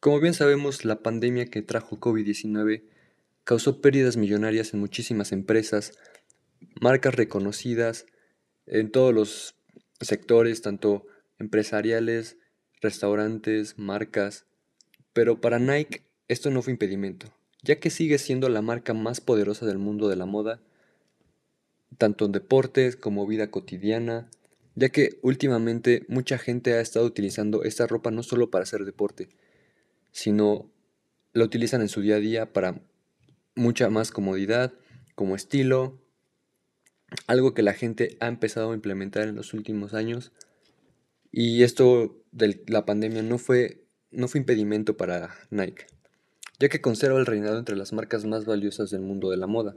Como bien sabemos, la pandemia que trajo COVID-19 causó pérdidas millonarias en muchísimas empresas, marcas reconocidas en todos los sectores, tanto empresariales, restaurantes, marcas, pero para Nike esto no fue impedimento, ya que sigue siendo la marca más poderosa del mundo de la moda, tanto en deportes como vida cotidiana, ya que últimamente mucha gente ha estado utilizando esta ropa no solo para hacer deporte, sino la utilizan en su día a día para mucha más comodidad, como estilo, algo que la gente ha empezado a implementar en los últimos años. Y esto de la pandemia no fue, no fue impedimento para Nike, ya que conserva el reinado entre las marcas más valiosas del mundo de la moda,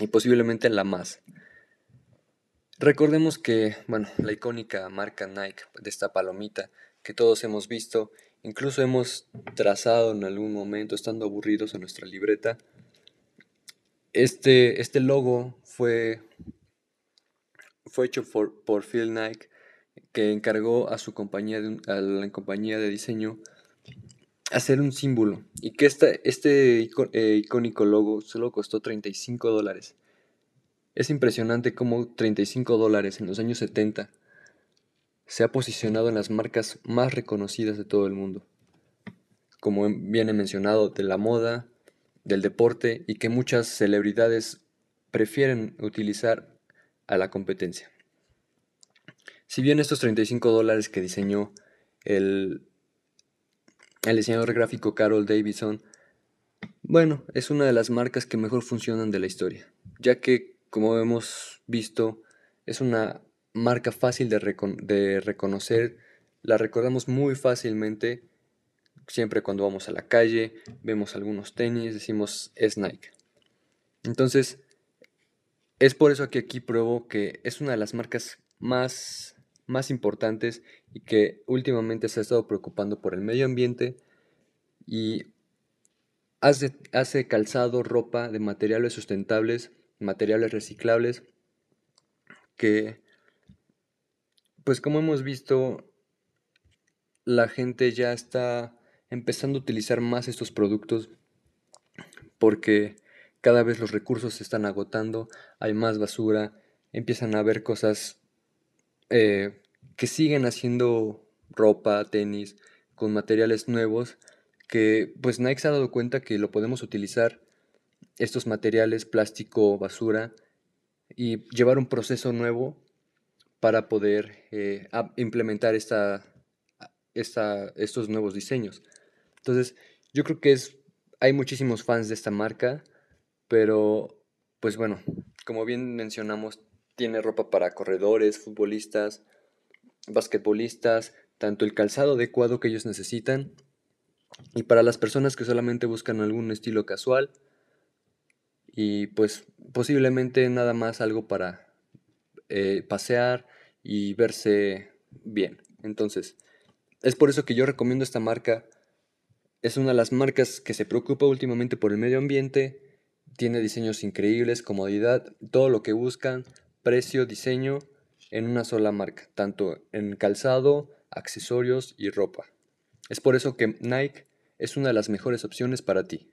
y posiblemente la más. Recordemos que, bueno, la icónica marca Nike de esta palomita que todos hemos visto, incluso hemos trazado en algún momento estando aburridos en nuestra libreta, este, este logo fue, fue hecho por, Phil Nike, que encargó a su compañía de, a la compañía de diseño hacer un símbolo y que este eh, icónico logo solo costó 35 dólares. Es impresionante cómo 35 dólares en los años 70 se ha posicionado en las marcas más reconocidas de todo el mundo. Como viene mencionado, de la moda, del deporte y que muchas celebridades prefieren utilizar a la competencia. Si bien estos 35 dólares que diseñó el, el diseñador gráfico Carol Davidson, bueno, es una de las marcas que mejor funcionan de la historia, ya que como hemos visto, es una marca fácil de, reconocer, la recordamos muy fácilmente siempre cuando vamos a la calle, vemos algunos tenis, decimos es Nike. Entonces, es por eso que aquí pruebo que es una de las marcas más, más importantes y que últimamente se ha estado preocupando por el medio ambiente y hace, hace calzado, ropa de materiales sustentables materiales reciclables que, pues como hemos visto, la gente ya está empezando a utilizar más estos productos porque cada vez los recursos se están agotando, hay más basura, empiezan a haber cosas eh, que siguen haciendo ropa, tenis, con materiales nuevos, que pues Nike se ha dado cuenta que lo podemos utilizar estos materiales, plástico, basura, y llevar un proceso nuevo para poder eh, implementar esta, esta, estos nuevos diseños. Entonces, yo creo que es, hay muchísimos fans de esta marca, pero pues bueno, como bien mencionamos, tiene ropa para corredores, futbolistas, basquetbolistas, tanto el calzado adecuado que ellos necesitan, y para las personas que solamente buscan algún estilo casual, y pues posiblemente nada más algo para eh, pasear y verse bien. Entonces, es por eso que yo recomiendo esta marca. Es una de las marcas que se preocupa últimamente por el medio ambiente. Tiene diseños increíbles, comodidad, todo lo que buscan, precio, diseño en una sola marca, tanto en calzado, accesorios y ropa. Es por eso que Nike es una de las mejores opciones para ti.